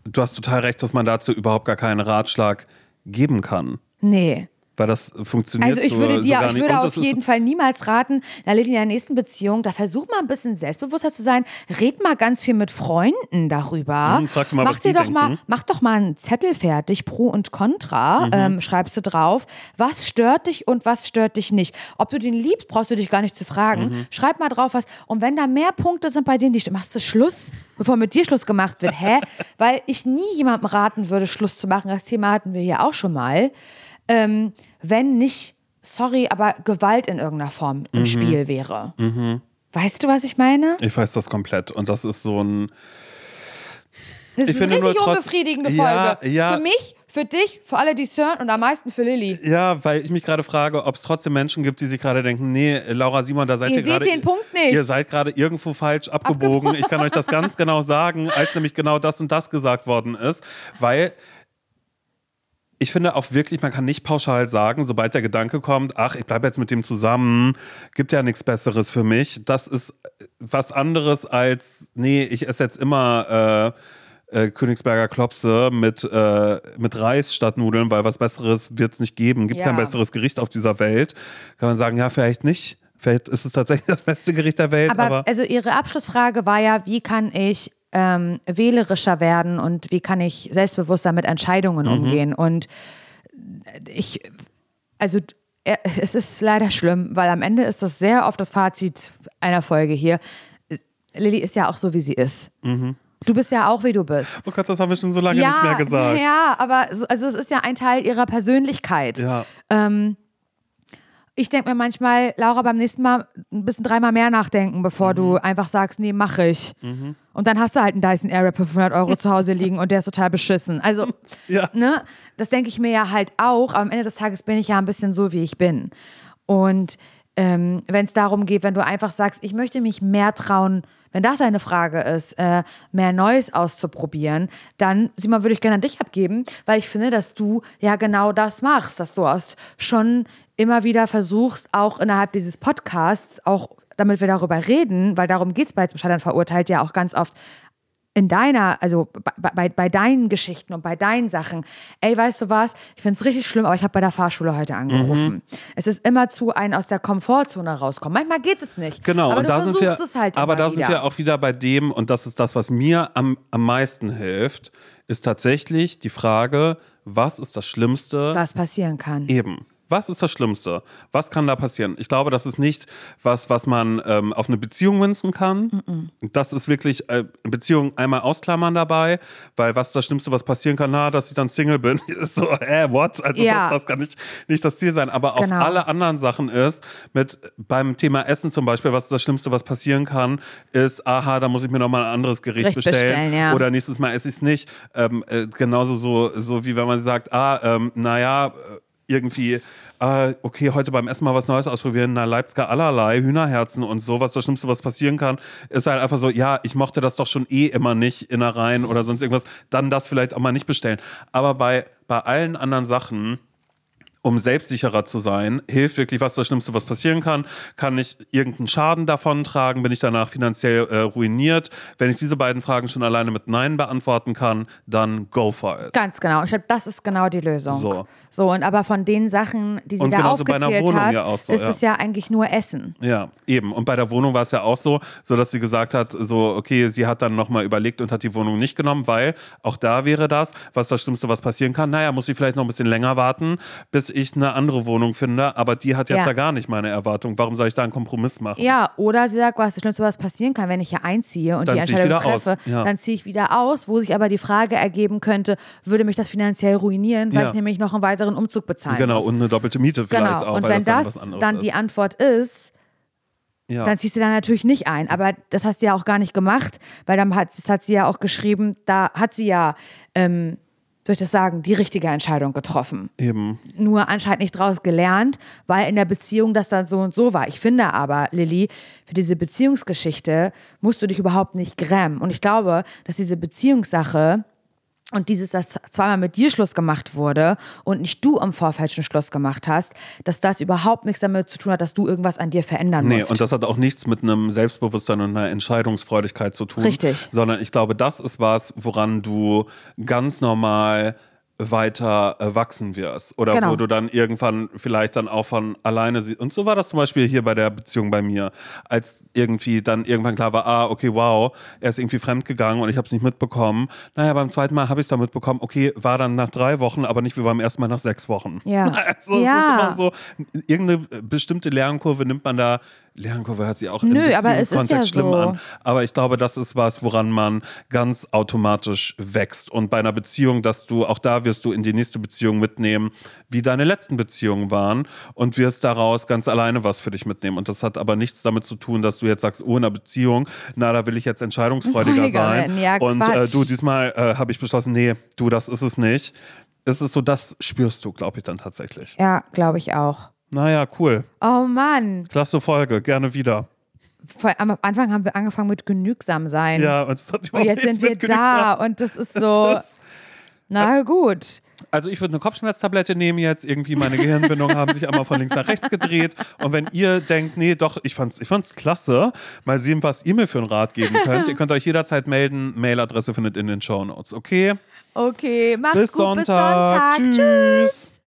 du hast total recht, dass man dazu überhaupt gar keinen Ratschlag geben kann. nee. Weil das funktioniert Also ich so, würde so dir, gar ich würde auf jeden Fall niemals raten, na in der nächsten Beziehung, da versuch mal ein bisschen selbstbewusster zu sein. Red mal ganz viel mit Freunden darüber. Mhm, frag doch mal, mach was dir doch mal, denken. mach doch mal einen Zettel fertig, Pro und Contra, Mhm. ähm, schreibst du drauf. Was stört dich und was stört dich nicht? Ob du den liebst, brauchst du dich gar nicht zu fragen. Mhm. Schreib mal drauf was. Und wenn da mehr Punkte sind bei denen, die machst du Schluss, bevor mit dir Schluss gemacht wird. Hä? [LAUGHS] Weil ich nie jemandem raten würde, Schluss zu machen. Das Thema hatten wir hier auch schon mal ähm, wenn nicht, sorry, aber Gewalt in irgendeiner Form im Mhm. Spiel wäre. Weißt du, was ich meine? Ich weiß das komplett und das ist so ein, Das Ich ist finde eine richtig unbefriedigende Ja, Folge. ja. Für mich, für dich, für alle, die es hören und am meisten für Lilly. ja, weil ich mich gerade frage, ob es trotzdem Menschen gibt, die sich gerade denken, nee, Laura Simon, da seid Ihr ihr, seht gerade, den Punkt nicht. ihr seid gerade irgendwo falsch abgebogen. Ich kann euch das [LAUGHS] ganz genau sagen, als nämlich genau das und das gesagt worden ist, weil ich finde auch wirklich, man kann nicht pauschal sagen, sobald der Gedanke kommt, ach, ich bleibe jetzt mit dem zusammen, gibt ja nichts Besseres für mich. Das ist was anderes als, nee, ich esse jetzt immer äh, äh, Königsberger Klopse mit, äh, mit Reis statt Nudeln, weil was Besseres wird es nicht geben. Gibt Ja. kein besseres Gericht auf dieser Welt. Kann man sagen, ja, vielleicht nicht. Vielleicht ist es tatsächlich [LAUGHS] das beste Gericht der Welt, Aber, aber, also ihre Abschlussfrage war ja, wie kann ich ähm, wählerischer werden und wie kann ich selbstbewusster mit Entscheidungen Mhm. umgehen? Und ich, also äh, es ist leider schlimm, weil am Ende ist das sehr oft das Fazit einer Folge hier. Lilly ist ja auch so, wie sie ist. Du bist ja auch, wie du bist. oh Gott, das haben wir schon so lange ja, nicht mehr gesagt. ja, aber so, also es ist ja ein Teil ihrer Persönlichkeit. Ja. Ich denke mir manchmal, Laura, beim nächsten Mal ein bisschen dreimal mehr nachdenken, bevor Mhm. du einfach sagst, nee, mach ich. Und dann hast du halt einen Dyson Airwrap für 500 Euro [LAUGHS] zu Hause liegen und der ist total beschissen. Also, [LAUGHS] Ja. ne, das denke ich mir ja halt auch, aber am Ende des Tages bin ich ja ein bisschen so, wie ich bin. Und ähm, wenn es darum geht, wenn du einfach sagst, ich möchte mich mehr trauen, wenn das eine Frage ist, äh, mehr Neues auszuprobieren, dann, Simon, würde ich gerne an dich abgeben, weil ich finde, dass du ja genau das machst, dass du hast schon immer wieder versuchst, auch innerhalb dieses Podcasts, auch damit wir darüber reden, weil darum geht es bei zum Scheitern verurteilt ja auch ganz oft, in deiner, also bei, bei, bei deinen Geschichten und bei deinen Sachen, ey, weißt du was, ich finde es richtig schlimm, aber ich habe bei der Fahrschule heute angerufen. Mhm. Es ist immer zu ein aus der Komfortzone rauskommen. Manchmal geht es nicht. Genau, aber und da sind wir, es halt aber da sind wieder. wir auch wieder bei dem, und das ist das, was mir am, am meisten hilft, ist tatsächlich die Frage, was ist das Schlimmste? was passieren kann. Eben. Was ist das Schlimmste? Was kann da passieren? Ich glaube, das ist nicht was, was man ähm, auf eine Beziehung münzen kann. Das ist wirklich äh, Beziehung einmal ausklammern dabei, weil was ist das Schlimmste, was passieren kann? Na, dass ich dann Single bin, [LAUGHS] ist so, äh, what? Also Ja. das, das kann nicht, nicht das Ziel sein. Aber auf Genau. alle anderen Sachen ist, mit beim Thema Essen zum Beispiel, was ist das Schlimmste, was passieren kann, ist, aha, da muss ich mir nochmal ein anderes Gericht Gericht bestellen. bestellen, ja. Oder nächstes Mal esse ich es nicht. Ähm, äh, genauso so, so wie wenn man sagt, ah, ähm, naja, äh, irgendwie, äh, okay, heute beim Essen mal was Neues ausprobieren, na, Leipziger allerlei, Hühnerherzen und so, was das Schlimmste, was passieren kann, ist halt einfach so, ja, ich mochte das doch schon eh immer nicht, Innereien oder sonst irgendwas, dann das vielleicht auch mal nicht bestellen. Aber bei, bei allen anderen Sachen, um selbstsicherer zu sein, hilft wirklich, was das Schlimmste, was passieren kann. Kann ich irgendeinen Schaden davon tragen? Bin ich danach finanziell äh, ruiniert? Wenn ich diese beiden Fragen schon alleine mit Nein beantworten kann, dann go for it. Ganz genau. Ich glaube, das ist genau die Lösung. So. So, und aber von den Sachen, die sie Und da einer aufgezählt hat, ja so, ist ja. es ja eigentlich nur Essen. Ja, eben. Und bei der Wohnung war es ja auch so, so dass sie gesagt hat, so, okay, sie hat dann nochmal überlegt und hat die Wohnung nicht genommen, weil auch da wäre das, was das Schlimmste, was passieren kann. Naja, muss sie vielleicht noch ein bisschen länger warten, bis ich eine andere Wohnung finde, aber die hat jetzt ja, Ja. gar nicht meine Erwartung. Warum soll ich da einen Kompromiss machen? Ja, oder sie sagt, was das Schlimmste, was passieren kann, wenn ich hier einziehe und Dann die Entscheidung treffe, Ja. dann ziehe ich wieder aus, wo sich aber die Frage ergeben könnte, würde mich das finanziell ruinieren, weil Ja. ich nämlich noch einen weiteren Umzug bezahlen Genau, muss. und eine doppelte Miete vielleicht Genau, auch. und wenn dann das anderes dann ist. die Antwort ist, ja. dann ziehst du da natürlich nicht ein. Aber das hast du ja auch gar nicht gemacht, weil dann hat, das hat sie ja auch geschrieben, da hat sie ja, ähm, soll ich das sagen, die richtige Entscheidung getroffen. Eben. Nur anscheinend nicht draus gelernt, weil in der Beziehung das dann so und so war. Ich finde aber, Lilly, für diese Beziehungsgeschichte musst du dich überhaupt nicht grämen. Und ich glaube, dass diese Beziehungssache und dieses, dass zweimal mit dir Schluss gemacht wurde und nicht du im Vorfeld schon Schluss gemacht hast, dass das überhaupt nichts damit zu tun hat, dass du irgendwas an dir verändern Nee, musst. und das hat auch nichts mit einem Selbstbewusstsein und einer Entscheidungsfreudigkeit zu tun. Richtig. Sondern ich glaube, das ist was, woran du ganz normal weiter äh, wachsen wirst. Oder Genau. wo du dann irgendwann vielleicht dann auch von alleine siehst. Und so war das zum Beispiel hier bei der Beziehung bei mir. Als irgendwie dann irgendwann klar war, ah, okay, wow, er ist irgendwie fremdgegangen und ich habe es nicht mitbekommen. Naja, beim zweiten Mal habe ich es dann mitbekommen. Okay, war dann nach drei Wochen, aber nicht wie beim ersten Mal nach sechs Wochen. Ja. [LAUGHS] Also, Ja. es ist immer so, irgendeine bestimmte Lernkurve nimmt man da. Lernkurve hört sich auch im Nö, aber es ist Beziehungskontext ja schlimm so. an. Aber ich glaube, das ist was, woran man ganz automatisch wächst. Und bei einer Beziehung, dass du, auch da wirst du in die nächste Beziehung mitnehmen, wie deine letzten Beziehungen waren und wirst daraus ganz alleine was für dich mitnehmen. Und das hat aber nichts damit zu tun, dass du jetzt sagst, oh, in einer Beziehung, na, da will ich jetzt entscheidungsfreudiger Freudiger sein. Ja, und äh, du, diesmal äh, habe ich beschlossen, nee, du, das ist es nicht. Es ist so, das spürst du, glaube ich, dann tatsächlich. ja, glaube ich auch. Naja, cool. Oh Mann. Klasse Folge, gerne wieder. Vor- Am Anfang haben wir angefangen mit genügsam sein. Ja, und, es hat Und jetzt sind wir da und das ist [LAUGHS] so, ist- na gut. Also ich würde eine Kopfschmerztablette nehmen jetzt, irgendwie meine Gehirnbindungen haben sich einmal von links nach rechts gedreht und wenn ihr denkt, nee, doch, ich fand's, ich fand's klasse, mal sehen, was ihr mir für einen Rat geben könnt. ihr könnt euch jederzeit melden, Mailadresse findet in den Show Notes, okay? Okay, macht's Bis gut, bis Sonntag. Sonntag. Tschüss. Tschüss.